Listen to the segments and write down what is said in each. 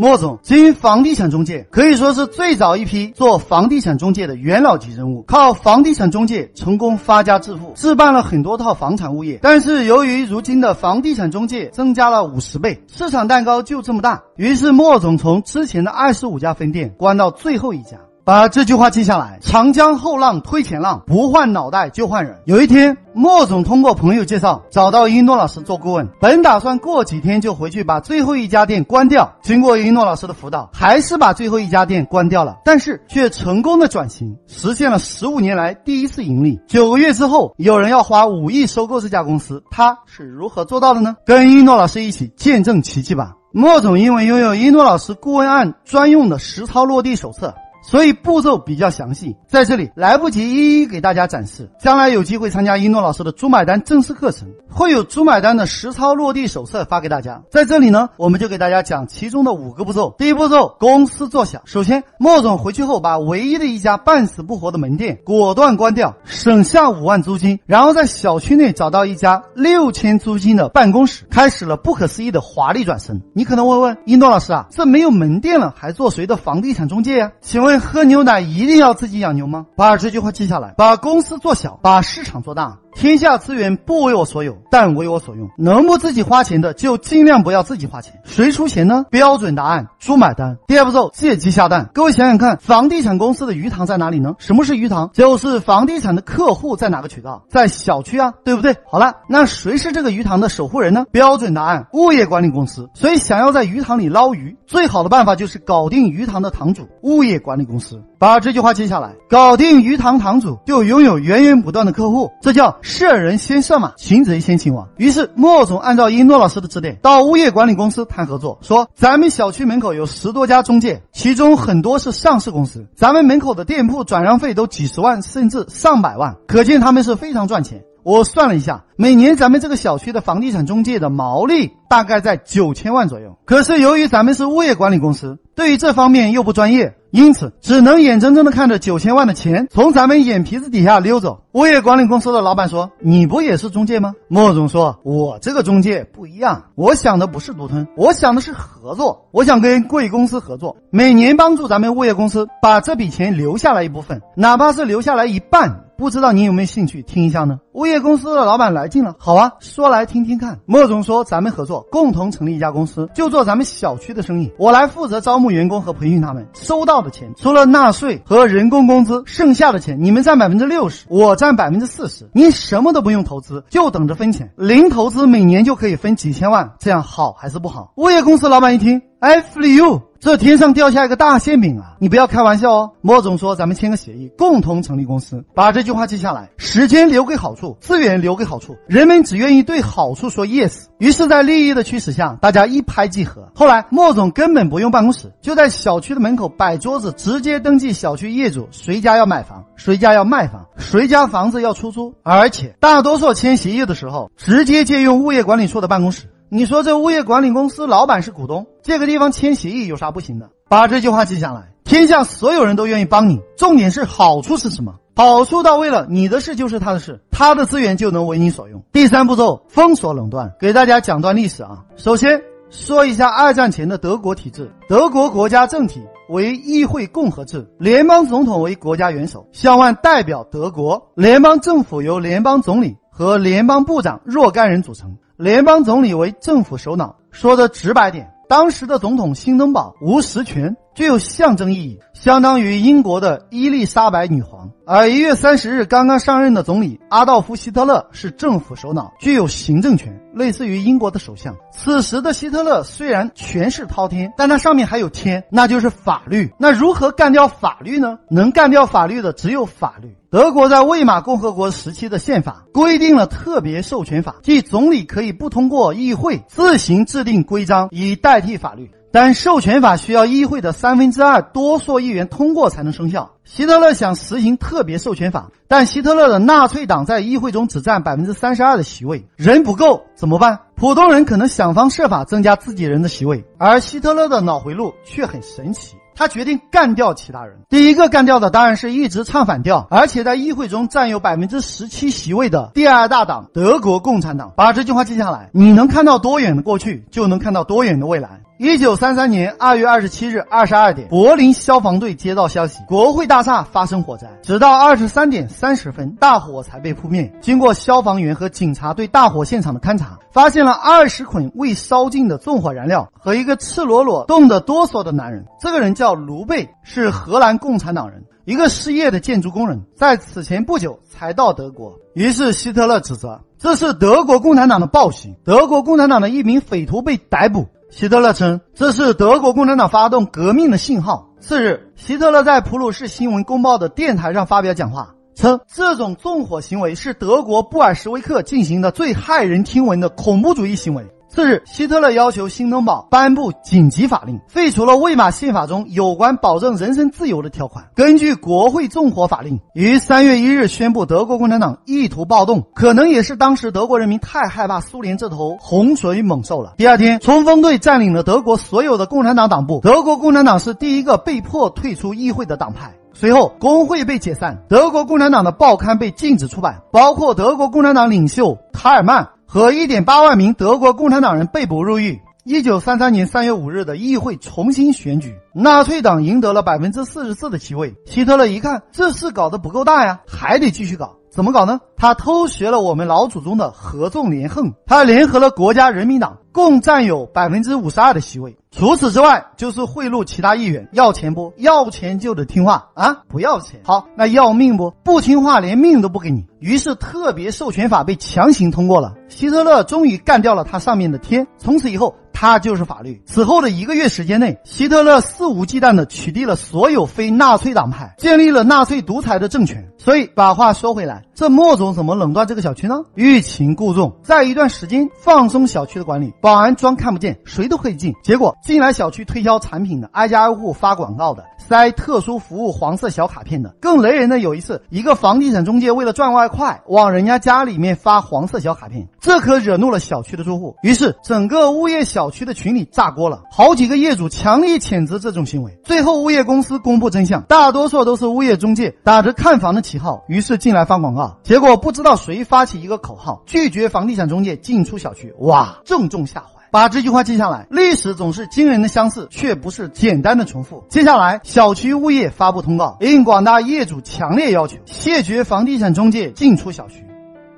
莫总经营房地产中介，可以说是最早一批做房地产中介的元老级人物，靠房地产中介成功发家致富，置办了很多套房产物业。但是由于如今的房地产中介增加了五十倍，市场蛋糕就这么大，于是莫总从之前的二十五家分店关到最后一家。把这句话记下来：长江后浪推前浪，不换脑袋就换人。有一天，莫总通过朋友介绍找到一诺老师做顾问，本打算过几天就回去把最后一家店关掉。经过一诺老师的辅导，还是把最后一家店关掉了，但是却成功的转型，实现了十五年来第一次盈利。九个月之后，有人要花五亿收购这家公司，他是如何做到的呢？跟一诺老师一起见证奇迹吧。莫总因为拥有一诺老师顾问案专用的实操落地手册。所以步骤比较详细，在这里来不及一一给大家展示。将来有机会参加一诺老师的“猪买单”正式课程，会有“猪买单”的实操落地手册发给大家。在这里呢，我们就给大家讲其中的五个步骤。第一步骤，公司做小。首先，莫总回去后把唯一的一家半死不活的门店果断关掉，省下五万租金，然后在小区内找到一家六千租金的办公室，开始了不可思议的华丽转身。你可能会问一诺老师啊，这没有门店了，还做谁的房地产中介呀？请问？喝牛奶一定要自己养牛吗？把这句话记下来，把公司做小，把市场做大。天下资源不为我所有，但为我所用。能不自己花钱的，就尽量不要自己花钱。谁出钱呢？标准答案：猪买单。第二步骤：借鸡下蛋。各位想想看，房地产公司的鱼塘在哪里呢？什么是鱼塘？就是房地产的客户在哪个渠道？在小区啊，对不对？好了，那谁是这个鱼塘的守护人呢？标准答案：物业管理公司。所以，想要在鱼塘里捞鱼，最好的办法就是搞定鱼塘的塘主——物业管理公司。把这句话记下来，搞定鱼塘塘主，就拥有源源不断的客户。这叫。射人先射马，擒贼先擒王。于是莫总按照一诺老师的指点，到物业管理公司谈合作，说咱们小区门口有十多家中介，其中很多是上市公司，咱们门口的店铺转让费都几十万甚至上百万，可见他们是非常赚钱。我算了一下，每年咱们这个小区的房地产中介的毛利大概在九千万左右。可是由于咱们是物业管理公司，对于这方面又不专业，因此只能眼睁睁的看着九千万的钱从咱们眼皮子底下溜走。物业管理公司的老板说：“你不也是中介吗？”莫总说：“我这个中介不一样，我想的不是独吞，我想的是合作。我想跟贵公司合作，每年帮助咱们物业公司把这笔钱留下来一部分，哪怕是留下来一半。”不知道你有没有兴趣听一下呢？物业公司的老板来劲了，好啊，说来听听看。莫总说，咱们合作，共同成立一家公司，就做咱们小区的生意。我来负责招募员工和培训他们，收到的钱除了纳税和人工工资，剩下的钱你们占百分之六十，我占百分之四十。您什么都不用投资，就等着分钱，零投资，每年就可以分几千万，这样好还是不好？物业公司老板一听。I F you，这天上掉下一个大馅饼啊！你不要开玩笑哦。莫总说，咱们签个协议，共同成立公司。把这句话记下来：时间留给好处，资源留给好处，人们只愿意对好处说 yes。于是，在利益的驱使下，大家一拍即合。后来，莫总根本不用办公室，就在小区的门口摆桌子，直接登记小区业主谁家要买房，谁家要卖房，谁家房子要出租。而且，大多数签协议的时候，直接借用物业管理处的办公室。你说这物业管理公司老板是股东，这个地方签协议有啥不行的？把这句话记下来。天下所有人都愿意帮你，重点是好处是什么？好处到位了，你的事就是他的事，他的资源就能为你所用。第三步骤，封锁垄断。给大家讲段历史啊。首先说一下二战前的德国体制，德国国家政体为议会共和制，联邦总统为国家元首，向外代表德国。联邦政府由联邦总理和联邦部长若干人组成。联邦总理为政府首脑，说的直白点，当时的总统新登堡无实权，具有象征意义，相当于英国的伊丽莎白女皇。而一月三十日刚刚上任的总理阿道夫·希特勒是政府首脑，具有行政权，类似于英国的首相。此时的希特勒虽然权势滔天，但他上面还有天，那就是法律。那如何干掉法律呢？能干掉法律的只有法律。德国在魏玛共和国时期的宪法规定了特别授权法，即总理可以不通过议会自行制定规章以代替法律。但授权法需要议会的三分之二多数议员通过才能生效。希特勒想实行特别授权法，但希特勒的纳粹党在议会中只占百分之三十二的席位，人不够怎么办？普通人可能想方设法增加自己人的席位，而希特勒的脑回路却很神奇。他决定干掉其他人。第一个干掉的当然是一直唱反调，而且在议会中占有百分之十七席位的第二大党——德国共产党。把这句话记下来：你能看到多远的过去，就能看到多远的未来。一九三三年二月二十七日二十二点，柏林消防队接到消息，国会大厦发生火灾。直到二十三点三十分，大火才被扑灭。经过消防员和警察对大火现场的勘查，发现了二十捆未烧尽的纵火燃料和一个赤裸裸、冻得哆嗦的男人。这个人叫卢贝，是荷兰共产党人，一个失业的建筑工人，在此前不久才到德国。于是希特勒指责这是德国共产党的暴行，德国共产党的一名匪徒被逮捕。希特勒称这是德国共产党发动革命的信号。次日，希特勒在普鲁士新闻公报的电台上发表讲话，称这种纵火行为是德国布尔什维克进行的最骇人听闻的恐怖主义行为。次日，希特勒要求新登堡颁布紧急法令，废除了魏玛宪法中有关保证人身自由的条款。根据国会纵火法令，于三月一日宣布德国共产党意图暴动，可能也是当时德国人民太害怕苏联这头洪水猛兽了。第二天，冲锋队占领了德国所有的共产党党部，德国共产党是第一个被迫退出议会的党派。随后，工会被解散，德国共产党的报刊被禁止出版，包括德国共产党领袖卡尔曼。和一点八万名德国共产党人被捕入狱。一九三三年三月五日的议会重新选举，纳粹党赢得了百分之四十四的席位。希特勒一看这事搞得不够大呀，还得继续搞。怎么搞呢？他偷学了我们老祖宗的合纵连横，他联合了国家人民党，共占有百分之五十二的席位。除此之外，就是贿赂其他议员，要钱不？要钱就得听话啊！不要钱，好，那要命不？不听话，连命都不给你。于是，特别授权法被强行通过了。希特勒终于干掉了他上面的天，从此以后，他就是法律。此后的一个月时间内，希特勒肆肆无忌惮地取缔了所有非纳粹党派，建立了纳粹独裁的政权。所以，把话说回来，这莫总怎么垄断这个小区呢？欲擒故纵，在一段时间放松小区的管理，保安装看不见，谁都可以进。结果进来小区推销产品的，挨家挨户发广告的。塞特殊服务黄色小卡片的，更雷人的有一次，一个房地产中介为了赚外快，往人家家里面发黄色小卡片，这可惹怒了小区的住户，于是整个物业小区的群里炸锅了，好几个业主强烈谴责这这种行为。最后物业公司公布真相，大多数都是物业中介打着看房的旗号，于是进来发广告，结果不知道谁发起一个口号，拒绝房地产中介进出小区，哇，正中下怀。把这句话记下来，历史总是惊人的相似，却不是简单的重复。接下来，小区物业发布通告，应广大业主强烈要求，谢绝房地产中介进出小区。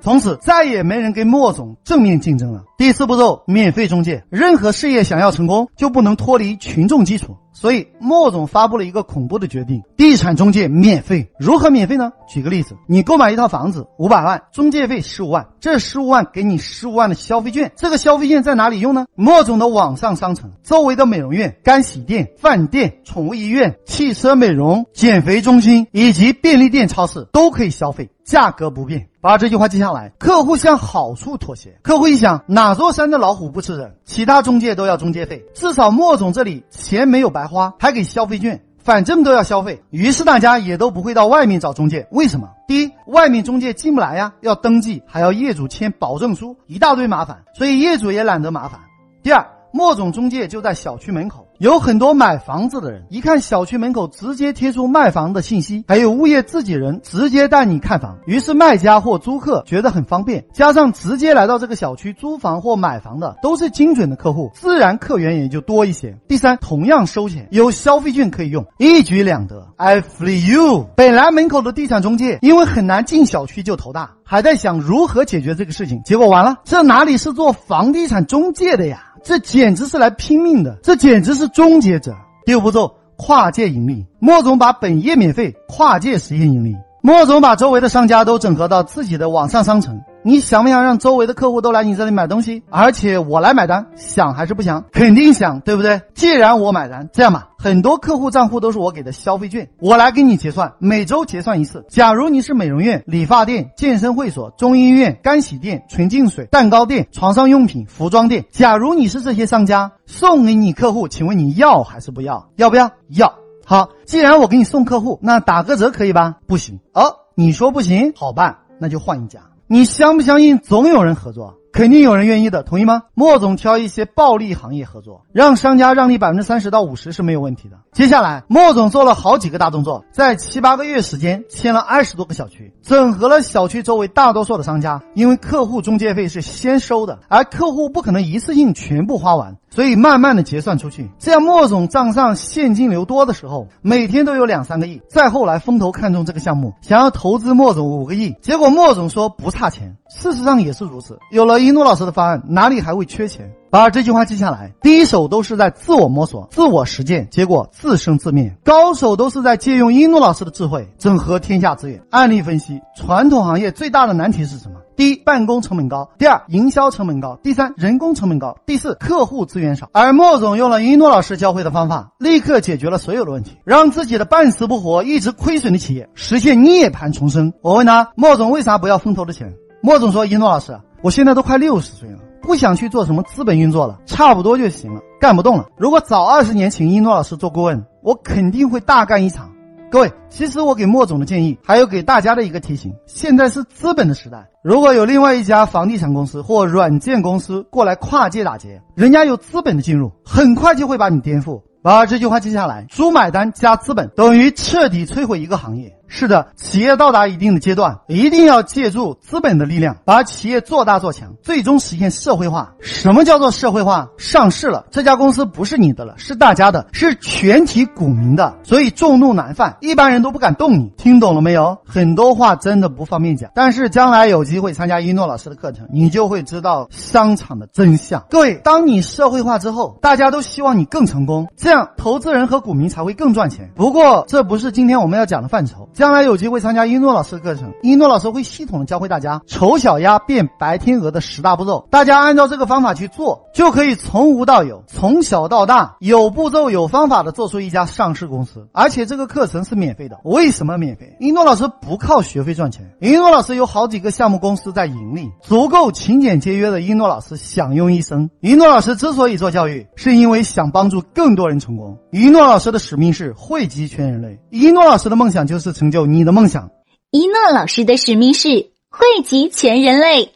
从此，再也没人跟莫总正面竞争了。第四步骤，免费中介。任何事业想要成功，就不能脱离群众基础。所以，莫总发布了一个恐怖的决定：地产中介免费。如何免费呢？举个例子，你购买一套房子，五百万，中介费十五万，这十五万给你十五万的消费券。这个消费券在哪里用呢？莫总的网上商城、周围的美容院、干洗店、饭店、宠物医院、汽车美容、减肥中心以及便利店、超市都可以消费，价格不变。把这句话记下来。客户向好处妥协。客户一想，哪座山的老虎不吃人？其他中介都要中介费，至少莫总这里钱没有白花，还给消费券，反正都要消费。于是大家也都不会到外面找中介。为什么？第一，外面中介进不来呀，要登记，还要业主签保证书，一大堆麻烦，所以业主也懒得麻烦。第二，莫总中介就在小区门口。有很多买房子的人，一看小区门口直接贴出卖房的信息，还有物业自己人直接带你看房，于是卖家或租客觉得很方便。加上直接来到这个小区租房或买房的都是精准的客户，自然客源也就多一些。第三，同样收钱，有消费券可以用，一举两得。I flee you。本来门口的地产中介因为很难进小区就头大，还在想如何解决这个事情，结果完了，这哪里是做房地产中介的呀？这简直是来拼命的，这简直是终结者。第五步骤，跨界盈利。莫总把本业免费，跨界实现盈利。莫总把周围的商家都整合到自己的网上商城，你想不想让周围的客户都来你这里买东西？而且我来买单，想还是不想？肯定想，对不对？既然我买单，这样吧，很多客户账户都是我给的消费券，我来给你结算，每周结算一次。假如你是美容院、理发店、健身会所、中医院、干洗店、纯净水、蛋糕店、床上用品、服装店，假如你是这些商家，送给你客户，请问你要还是不要？要不要？要。好，既然我给你送客户，那打个折可以吧？不行哦，你说不行，好办，那就换一家。你相不相信？总有人合作。肯定有人愿意的，同意吗？莫总挑一些暴利行业合作，让商家让利百分之三十到五十是没有问题的。接下来，莫总做了好几个大动作，在七八个月时间签了二十多个小区，整合了小区周围大多数的商家。因为客户中介费是先收的，而客户不可能一次性全部花完，所以慢慢的结算出去。这样莫总账上现金流多的时候，每天都有两三个亿。再后来，风投看中这个项目，想要投资莫总五个亿，结果莫总说不差钱。事实上也是如此，有了一诺老师的方案，哪里还会缺钱？把这句话记下来。第一手都是在自我摸索、自我实践，结果自生自灭。高手都是在借用一诺老师的智慧，整合天下资源。案例分析：传统行业最大的难题是什么？第一，办公成本高；第二，营销成本高；第三，人工成本高；第四，客户资源少。而莫总用了一诺老师教会的方法，立刻解决了所有的问题，让自己的半死不活、一直亏损的企业实现涅槃重生。我问他，莫总为啥不要风投的钱？莫总说：“一诺老师，我现在都快六十岁了，不想去做什么资本运作了，差不多就行了，干不动了。如果早二十年请一诺老师做顾问，我肯定会大干一场。”各位，其实我给莫总的建议，还有给大家的一个提醒：现在是资本的时代，如果有另外一家房地产公司或软件公司过来跨界打劫，人家有资本的进入，很快就会把你颠覆。把这句话记下来：猪买单加资本等于彻底摧毁一个行业。是的，企业到达一定的阶段，一定要借助资本的力量，把企业做大做强，最终实现社会化。什么叫做社会化？上市了，这家公司不是你的了，是大家的，是全体股民的，所以众怒难犯，一般人都不敢动你。听懂了没有？很多话真的不方便讲，但是将来有机会参加一诺老师的课程，你就会知道商场的真相。各位，当你社会化之后，大家都希望你更成功，这样投资人和股民才会更赚钱。不过，这不是今天我们要讲的范畴。将来有机会参加一诺老师的课程，一诺老师会系统的教会大家丑小鸭变白天鹅的十大步骤，大家按照这个方法去做，就可以从无到有，从小到大，有步骤、有方法的做出一家上市公司。而且这个课程是免费的。为什么免费？一诺老师不靠学费赚钱，一诺老师有好几个项目公司在盈利，足够勤俭节约的一诺老师享用一生。一诺老师之所以做教育，是因为想帮助更多人成功。一诺老师的使命是惠及全人类，一诺老师的梦想就是成。就你的梦想，一诺老师的使命是惠及全人类。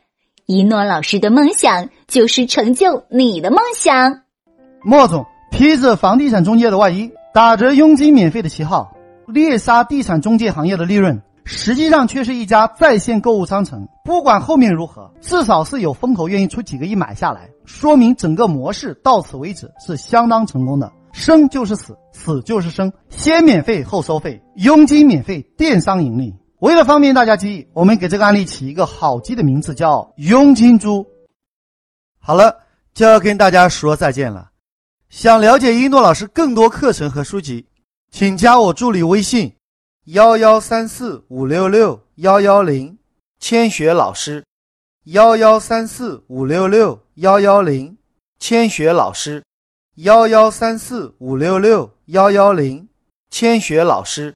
一诺老师的梦想就是成就你的梦想。莫总披着房地产中介的外衣，打着佣金免费的旗号，猎杀地产中介行业的利润，实际上却是一家在线购物商城。不管后面如何，至少是有风口愿意出几个亿买下来，说明整个模式到此为止是相当成功的。生就是死，死就是生，先免费后收费，佣金免费，电商盈利。为了方便大家记忆，我们给这个案例起一个好记的名字，叫“佣金猪”。好了，就要跟大家说再见了。想了解一诺老师更多课程和书籍，请加我助理微信：幺幺三四五六六幺幺零，千雪老师。幺幺三四五六六幺幺零，千雪老师。幺幺三四五六六幺幺零，千雪老师。